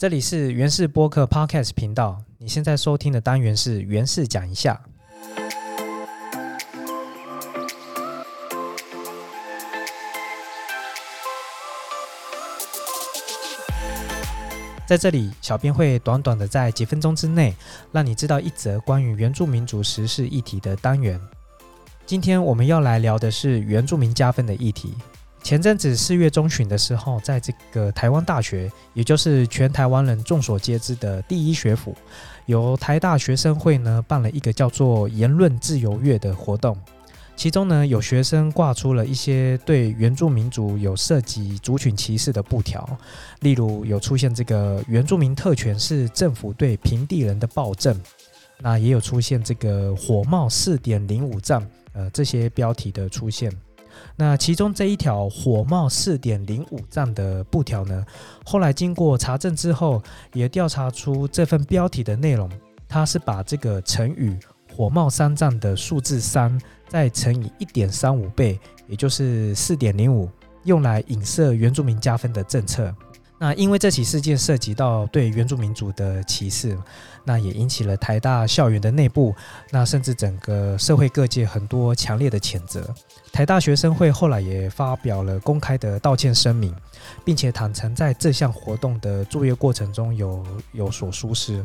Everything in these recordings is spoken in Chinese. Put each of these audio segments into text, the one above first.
这里是原氏播客 Podcast 频道，你现在收听的单元是原氏讲一下。在这里，小编会短短的在几分钟之内，让你知道一则关于原住民族时事议题的单元。今天我们要来聊的是原住民加分的议题。前阵子四月中旬的时候，在这个台湾大学，也就是全台湾人众所皆知的第一学府，由台大学生会呢办了一个叫做“言论自由月”的活动。其中呢，有学生挂出了一些对原住民族有涉及族群歧视的布条，例如有出现这个原住民特权是政府对平地人的暴政，那也有出现这个火冒四点零五丈，呃，这些标题的出现。那其中这一条火冒四点零五丈的布条呢，后来经过查证之后，也调查出这份标题的内容，它是把这个成语火冒三丈的数字三。再乘以一点三五倍，也就是四点零五，用来影射原住民加分的政策。那因为这起事件涉及到对原住民族的歧视，那也引起了台大校园的内部，那甚至整个社会各界很多强烈的谴责。台大学生会后来也发表了公开的道歉声明，并且坦诚在这项活动的作业过程中有有所疏失。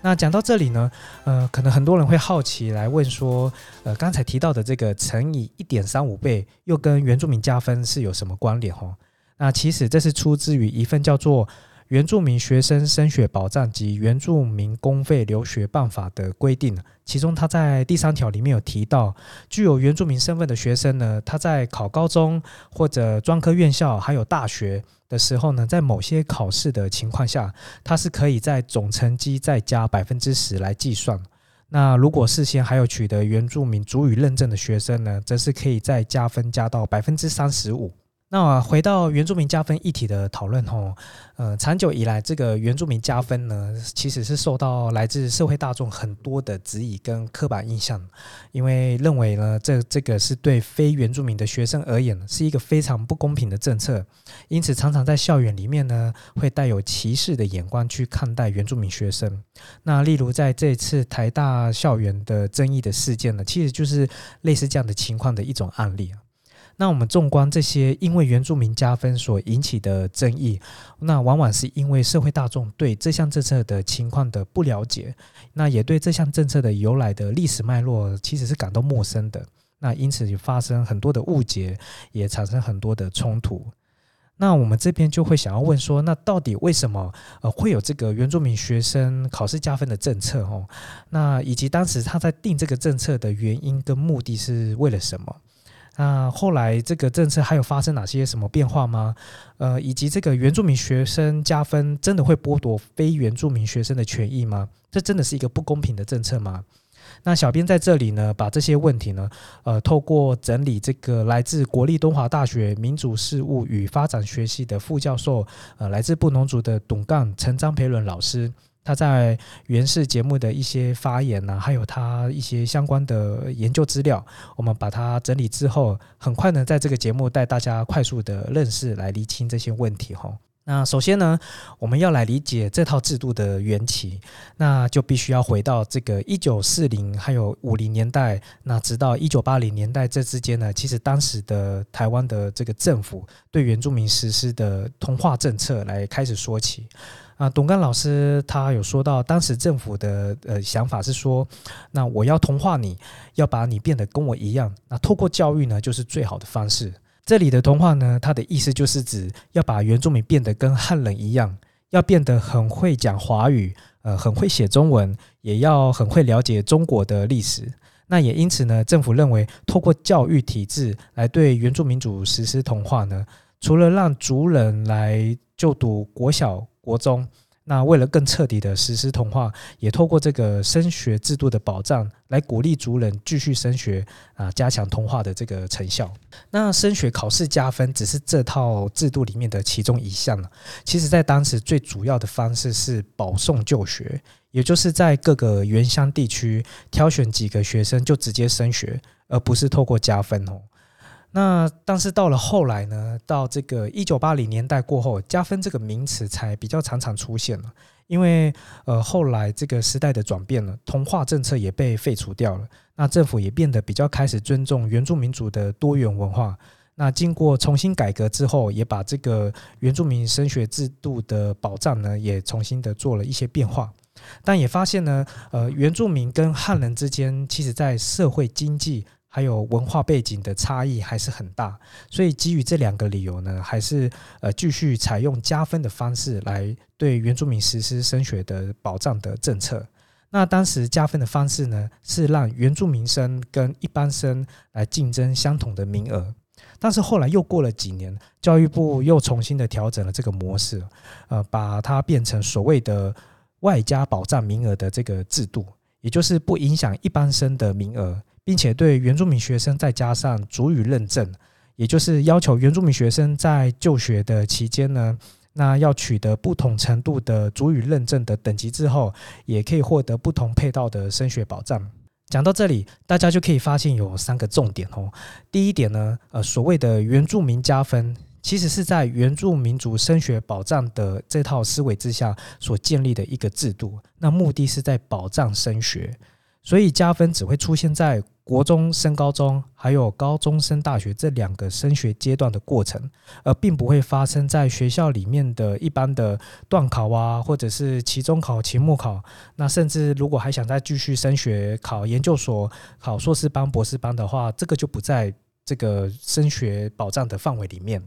那讲到这里呢，呃，可能很多人会好奇来问说，呃，刚才提到的这个乘以一点三五倍，又跟原住民加分是有什么关联？哈，那其实这是出自于一份叫做。原住民学生升学保障及原住民公费留学办法的规定，其中他在第三条里面有提到，具有原住民身份的学生呢，他在考高中或者专科院校还有大学的时候呢，在某些考试的情况下，他是可以在总成绩再加百分之十来计算。那如果事先还有取得原住民主语认证的学生呢，则是可以再加分加到百分之三十五。那回到原住民加分议题的讨论吼，呃，长久以来，这个原住民加分呢，其实是受到来自社会大众很多的质疑跟刻板印象，因为认为呢，这这个是对非原住民的学生而言是一个非常不公平的政策，因此常常在校园里面呢，会带有歧视的眼光去看待原住民学生。那例如在这次台大校园的争议的事件呢，其实就是类似这样的情况的一种案例啊。那我们纵观这些因为原住民加分所引起的争议，那往往是因为社会大众对这项政策的情况的不了解，那也对这项政策的由来的历史脉络其实是感到陌生的，那因此就发生很多的误解，也产生很多的冲突。那我们这边就会想要问说，那到底为什么呃会有这个原住民学生考试加分的政策？哦，那以及当时他在定这个政策的原因跟目的是为了什么？那后来这个政策还有发生哪些什么变化吗？呃，以及这个原住民学生加分真的会剥夺非原住民学生的权益吗？这真的是一个不公平的政策吗？那小编在这里呢，把这些问题呢，呃，透过整理这个来自国立东华大学民主事务与发展学系的副教授，呃，来自布农族的董杠陈张培伦老师。他在原氏节目的一些发言呢，还有他一些相关的研究资料，我们把它整理之后，很快呢，在这个节目带大家快速的认识，来厘清这些问题哈。那首先呢，我们要来理解这套制度的缘起，那就必须要回到这个一九四零还有五零年代，那直到一九八零年代这之间呢，其实当时的台湾的这个政府对原住民实施的同化政策来开始说起。啊，董刚老师他有说到，当时政府的呃想法是说，那我要同化你，要把你变得跟我一样，那透过教育呢，就是最好的方式。这里的同化呢，它的意思就是指要把原住民变得跟汉人一样，要变得很会讲华语，呃，很会写中文，也要很会了解中国的历史。那也因此呢，政府认为透过教育体制来对原住民族实施同化呢，除了让族人来就读国小。国中，那为了更彻底的实施同化，也透过这个升学制度的保障，来鼓励族人继续升学啊，加强同化的这个成效。那升学考试加分只是这套制度里面的其中一项了。其实，在当时最主要的方式是保送就学，也就是在各个原乡地区挑选几个学生就直接升学，而不是透过加分哦。那但是到了后来呢，到这个一九八零年代过后，加分这个名词才比较常常出现了。因为呃后来这个时代的转变了，同化政策也被废除掉了，那政府也变得比较开始尊重原住民族的多元文化。那经过重新改革之后，也把这个原住民升学制度的保障呢，也重新的做了一些变化。但也发现呢，呃，原住民跟汉人之间，其实在社会经济。还有文化背景的差异还是很大，所以基于这两个理由呢，还是呃继续采用加分的方式来对原住民实施升学的保障的政策。那当时加分的方式呢，是让原住民生跟一般生来竞争相同的名额。但是后来又过了几年，教育部又重新的调整了这个模式，呃，把它变成所谓的外加保障名额的这个制度，也就是不影响一般生的名额。并且对原住民学生再加上主语认证，也就是要求原住民学生在就学的期间呢，那要取得不同程度的主语认证的等级之后，也可以获得不同配套的升学保障。讲到这里，大家就可以发现有三个重点哦。第一点呢，呃，所谓的原住民加分，其实是在原住民族升学保障的这套思维之下所建立的一个制度，那目的是在保障升学。所以加分只会出现在国中升高中，还有高中升大学这两个升学阶段的过程，而并不会发生在学校里面的一般的段考啊，或者是期中考、期末考。那甚至如果还想再继续升学、考研究所、考硕士班、博士班的话，这个就不在这个升学保障的范围里面。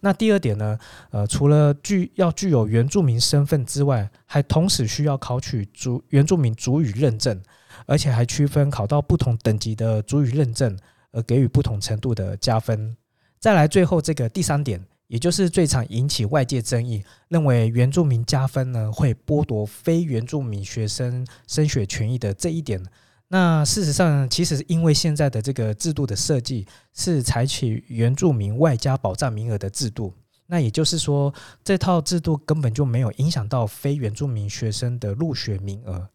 那第二点呢，呃，除了具要具有原住民身份之外，还同时需要考取主原住民主语认证。而且还区分考到不同等级的主语认证，而给予不同程度的加分。再来，最后这个第三点，也就是最常引起外界争议，认为原住民加分呢会剥夺非原住民学生升学权益的这一点。那事实上，其实是因为现在的这个制度的设计是采取原住民外加保障名额的制度，那也就是说，这套制度根本就没有影响到非原住民学生的入学名额。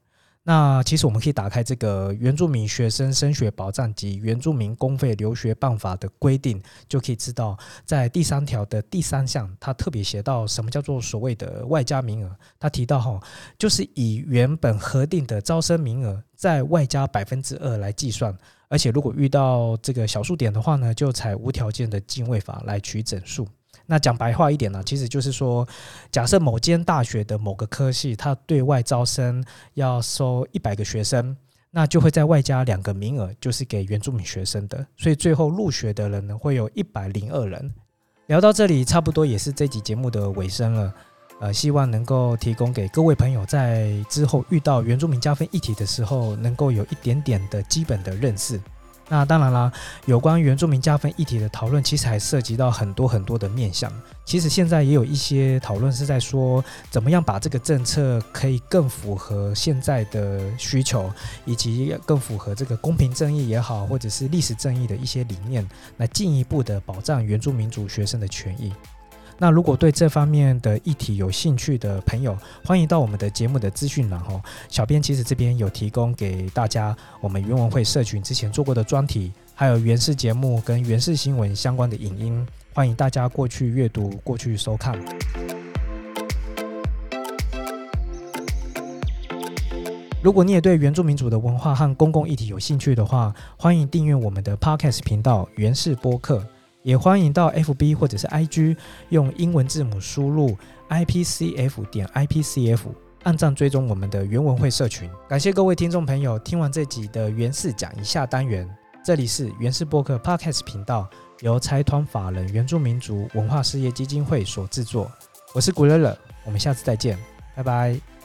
那其实我们可以打开这个原住民学生升学保障及原住民公费留学办法的规定，就可以知道，在第三条的第三项，它特别写到什么叫做所谓的外加名额。他提到哈，就是以原本核定的招生名额再外加百分之二来计算，而且如果遇到这个小数点的话呢，就采无条件的进位法来取整数。那讲白话一点呢，其实就是说，假设某间大学的某个科系，它对外招生要收一百个学生，那就会在外加两个名额，就是给原住民学生的，所以最后入学的人呢，会有一百零二人。聊到这里，差不多也是这集节目的尾声了。呃，希望能够提供给各位朋友，在之后遇到原住民加分议题的时候，能够有一点点的基本的认识。那当然啦，有关原住民加分议题的讨论，其实还涉及到很多很多的面向。其实现在也有一些讨论是在说，怎么样把这个政策可以更符合现在的需求，以及更符合这个公平正义也好，或者是历史正义的一些理念，来进一步的保障原住民族学生的权益。那如果对这方面的议题有兴趣的朋友，欢迎到我们的节目的资讯栏哦。小编其实这边有提供给大家我们原文会社群之前做过的专题，还有原视节目跟原视新闻相关的影音，欢迎大家过去阅读、过去收看。如果你也对原住民族的文化和公共议题有兴趣的话，欢迎订阅我们的 Podcast 频道原视播客。也欢迎到 FB 或者是 IG 用英文字母输入 IPCF 点 IPCF，按赞追踪我们的原文会社群。感谢各位听众朋友听完这集的原氏讲一下单元，这里是原氏播客 Podcast 频道，由财团法人原住民族文化事业基金会所制作。我是古乐乐，我们下次再见，拜拜。